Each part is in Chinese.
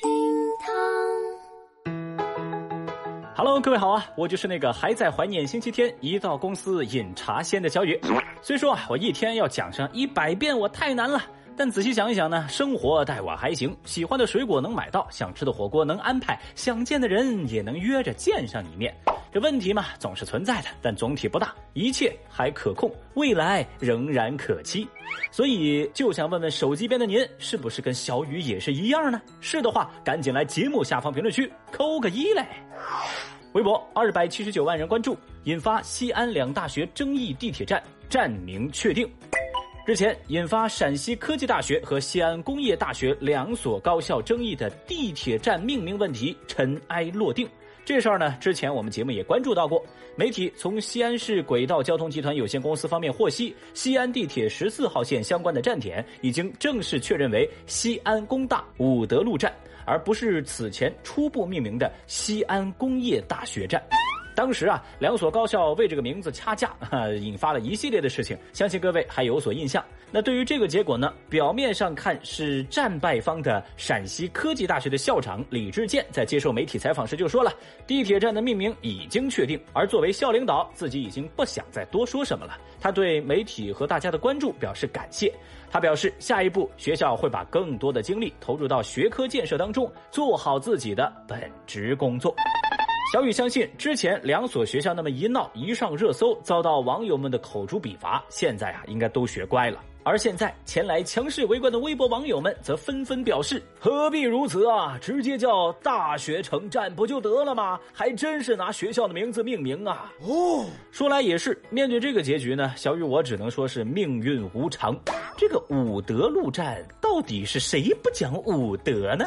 厅堂。Hello，各位好啊，我就是那个还在怀念星期天一到公司饮茶仙的小雨。虽说啊，我一天要讲上一百遍，我太难了。但仔细想一想呢，生活待我还行，喜欢的水果能买到，想吃的火锅能安排，想见的人也能约着见上一面。这问题嘛，总是存在的，但总体不大，一切还可控，未来仍然可期。所以就想问问手机边的您，是不是跟小雨也是一样呢？是的话，赶紧来节目下方评论区扣个一嘞。微博二百七十九万人关注，引发西安两大学争议地铁站站名确定。日前，引发陕西科技大学和西安工业大学两所高校争议的地铁站命名问题尘埃落定。这事儿呢，之前我们节目也关注到过。媒体从西安市轨道交通集团有限公司方面获悉，西安地铁十四号线相关的站点已经正式确认为西安工大武德路站，而不是此前初步命名的西安工业大学站。当时啊，两所高校为这个名字掐架，引发了一系列的事情，相信各位还有所印象。那对于这个结果呢，表面上看是战败方的陕西科技大学的校长李志健在接受媒体采访时就说了，地铁站的命名已经确定，而作为校领导，自己已经不想再多说什么了。他对媒体和大家的关注表示感谢，他表示下一步学校会把更多的精力投入到学科建设当中，做好自己的本职工作。小雨相信，之前两所学校那么一闹一上热搜，遭到网友们的口诛笔伐，现在啊，应该都学乖了。而现在前来强势围观的微博网友们则纷纷表示：“何必如此啊？直接叫大学城站不就得了吗？还真是拿学校的名字命名啊！”哦，说来也是，面对这个结局呢，小雨我只能说是命运无常。这个武德路站到底是谁不讲武德呢？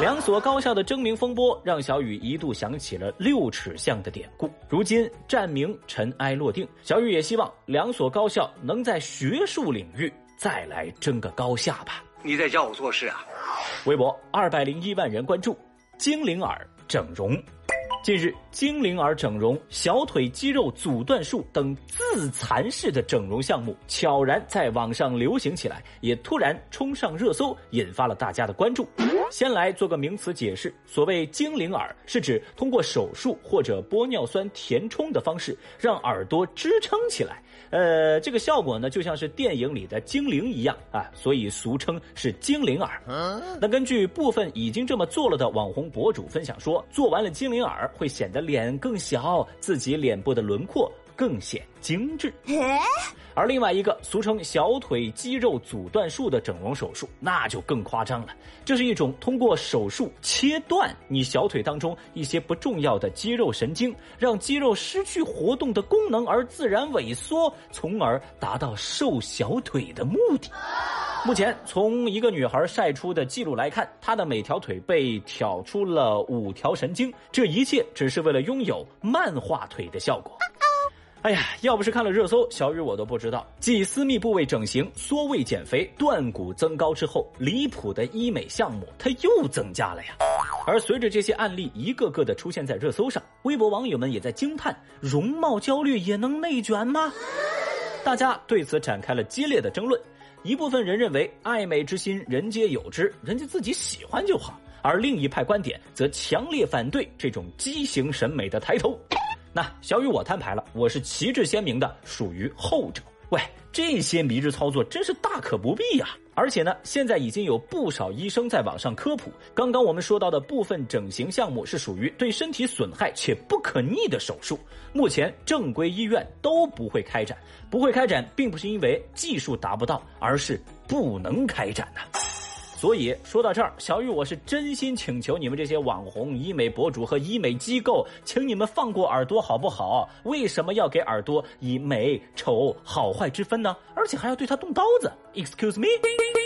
两所高校的争名风波让小雨一度想起了六尺巷的典故。如今站名尘埃落定，小雨也希望两所高校能在学术。领域再来争个高下吧！你在教我做事啊？微博二百零一万人关注，精灵耳整容。近日，精灵耳整容、小腿肌肉阻断术等自残式的整容项目悄然在网上流行起来，也突然冲上热搜，引发了大家的关注。先来做个名词解释：所谓精灵耳，是指通过手术或者玻尿酸填充的方式，让耳朵支撑起来。呃，这个效果呢，就像是电影里的精灵一样啊，所以俗称是精灵耳。那根据部分已经这么做了的网红博主分享说，做完了精灵耳。会显得脸更小，自己脸部的轮廓更显精致。而另外一个俗称小腿肌肉阻断术的整容手术，那就更夸张了。这是一种通过手术切断你小腿当中一些不重要的肌肉神经，让肌肉失去活动的功能而自然萎缩，从而达到瘦小腿的目的。目前，从一个女孩晒出的记录来看，她的每条腿被挑出了五条神经，这一切只是为了拥有漫画腿的效果。哎呀，要不是看了热搜，小雨我都不知道，继私密部位整形、缩胃减肥、断骨增高之后，离谱的医美项目它又增加了呀。而随着这些案例一个个的出现在热搜上，微博网友们也在惊叹：容貌焦虑也能内卷吗？大家对此展开了激烈的争论。一部分人认为爱美之心人皆有之，人家自己喜欢就好；而另一派观点则强烈反对这种畸形审美的抬头。那小雨我摊牌了，我是旗帜鲜明的，属于后者。喂，这些迷之操作真是大可不必呀！而且呢，现在已经有不少医生在网上科普，刚刚我们说到的部分整形项目是属于对身体损害且不可逆的手术，目前正规医院都不会开展。不会开展，并不是因为技术达不到，而是不能开展呐。所以说到这儿，小雨我是真心请求你们这些网红、医美博主和医美机构，请你们放过耳朵好不好？为什么要给耳朵以美丑好坏之分呢？而且还要对它动刀子？Excuse me？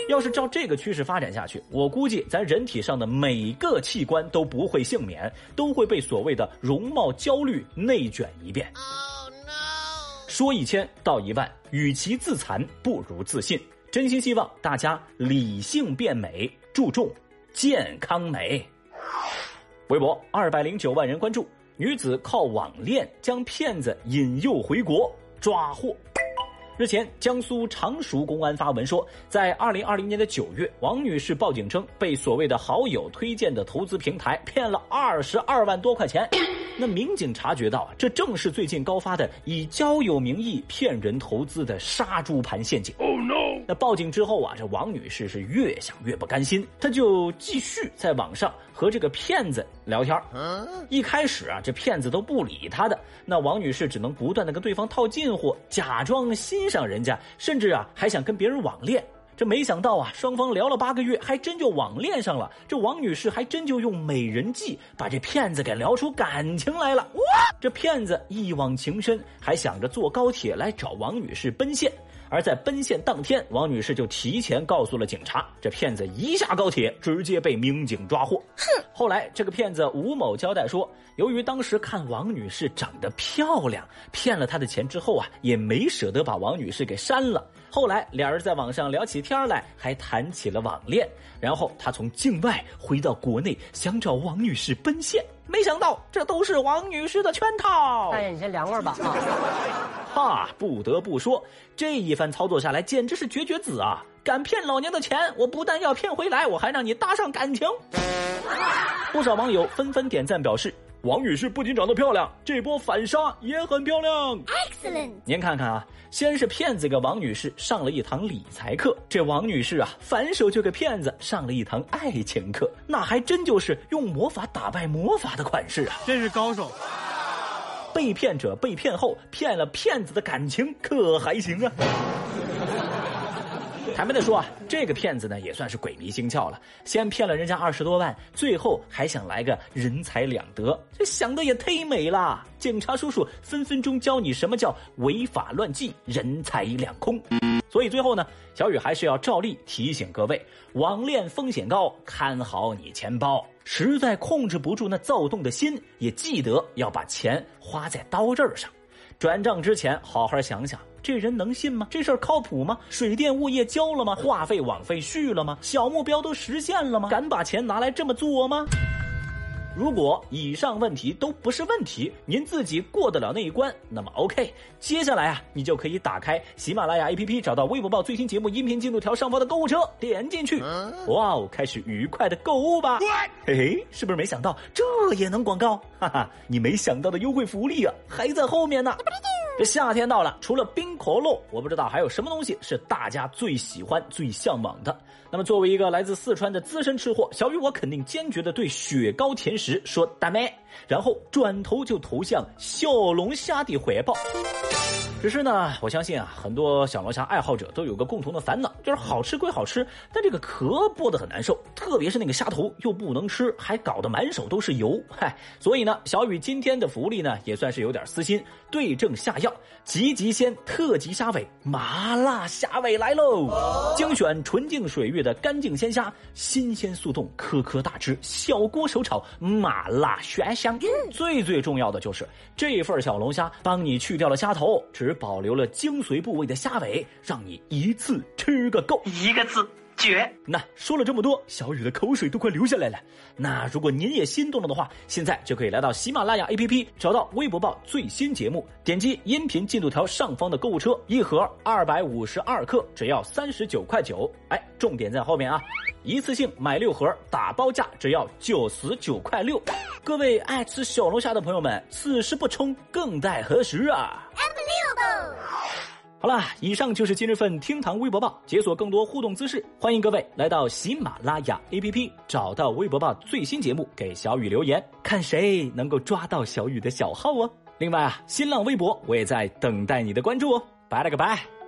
要是照这个趋势发展下去，我估计咱人体上的每个器官都不会幸免，都会被所谓的容貌焦虑内卷一遍。Oh no！说一千道一万，与其自残，不如自信。真心希望大家理性变美，注重健康美。微博二百零九万人关注，女子靠网恋将骗子引诱回国，抓获。日前，江苏常熟公安发文说，在二零二零年的九月，王女士报警称被所谓的好友推荐的投资平台骗了二十二万多块钱。那民警察觉到啊，这正是最近高发的以交友名义骗人投资的杀猪盘陷阱。Oh no！那报警之后啊，这王女士是越想越不甘心，她就继续在网上和这个骗子聊天。一开始啊，这骗子都不理他的，那王女士只能不断的跟对方套近乎，假装欣赏人家，甚至啊还想跟别人网恋。这没想到啊，双方聊了八个月，还真就网恋上了。这王女士还真就用美人计把这骗子给聊出感情来了。哇！这骗子一往情深，还想着坐高铁来找王女士奔现。而在奔现当天，王女士就提前告诉了警察。这骗子一下高铁，直接被民警抓获。哼！后来这个骗子吴某交代说，由于当时看王女士长得漂亮，骗了他的钱之后啊，也没舍得把王女士给删了。后来，俩人在网上聊起天来，还谈起了网恋。然后他从境外回到国内，想找王女士奔现，没想到这都是王女士的圈套。大爷，你先凉快吧啊！哈，不得不说，这一番操作下来，简直是绝绝子啊！敢骗老娘的钱，我不但要骗回来，我还让你搭上感情。不少网友纷纷点赞表示。王女士不仅长得漂亮，这波反杀也很漂亮。Excellent！您看看啊，先是骗子给王女士上了一堂理财课，这王女士啊，反手就给骗子上了一堂爱情课，那还真就是用魔法打败魔法的款式啊！真是高手。被骗者被骗后，骗了骗子的感情，可还行啊？坦白的说啊，这个骗子呢也算是鬼迷心窍了，先骗了人家二十多万，最后还想来个人财两得，这想的也忒美了。警察叔叔分分钟教你什么叫违法乱纪、人财两空。所以最后呢，小雨还是要照例提醒各位：网恋风险高，看好你钱包。实在控制不住那躁动的心，也记得要把钱花在刀刃上。转账之前好好想想。这人能信吗？这事儿靠谱吗？水电物业交了吗？话费网费续了吗？小目标都实现了吗？敢把钱拿来这么做吗？如果以上问题都不是问题，您自己过得了那一关，那么 OK，接下来啊，你就可以打开喜马拉雅 APP，找到微博报最新节目音频进度条上方的购物车，点进去，哇哦，开始愉快的购物吧！嘿嘿，是不是没想到这也能广告？哈哈，你没想到的优惠福利啊，还在后面呢。这夏天到了，除了冰可乐，我不知道还有什么东西是大家最喜欢、最向往的。那么，作为一个来自四川的资深吃货，小雨我肯定坚决的对雪糕甜食说“大麦”，然后转头就投向小龙虾的怀抱。只是呢，我相信啊，很多小龙虾爱好者都有个共同的烦恼，就是好吃归好吃，但这个壳剥得很难受，特别是那个虾头又不能吃，还搞得满手都是油。嗨，所以呢，小雨今天的福利呢，也算是有点私心，对症下药，极极鲜特级虾尾麻辣虾尾来喽！精选纯净水域的干净鲜虾，新鲜速冻，颗颗大只，小锅手炒，麻辣鲜香。最最重要的就是这份小龙虾帮你去掉了虾头，只保留了精髓部位的虾尾，让你一次吃个够。一个字绝。那说了这么多，小雨的口水都快流下来了。那如果您也心动了的话，现在就可以来到喜马拉雅 APP，找到微博报最新节目，点击音频进度条上方的购物车，一盒二百五十二克，只要三十九块九。哎，重点在后面啊！一次性买六盒，打包价只要九十九块六。各位爱吃小龙虾的朋友们，此时不冲更待何时啊？好了，以上就是今日份厅堂微博报，解锁更多互动姿势，欢迎各位来到喜马拉雅 APP，找到微博报最新节目，给小雨留言，看谁能够抓到小雨的小号哦。另外啊，新浪微博我也在等待你的关注哦。拜了个拜。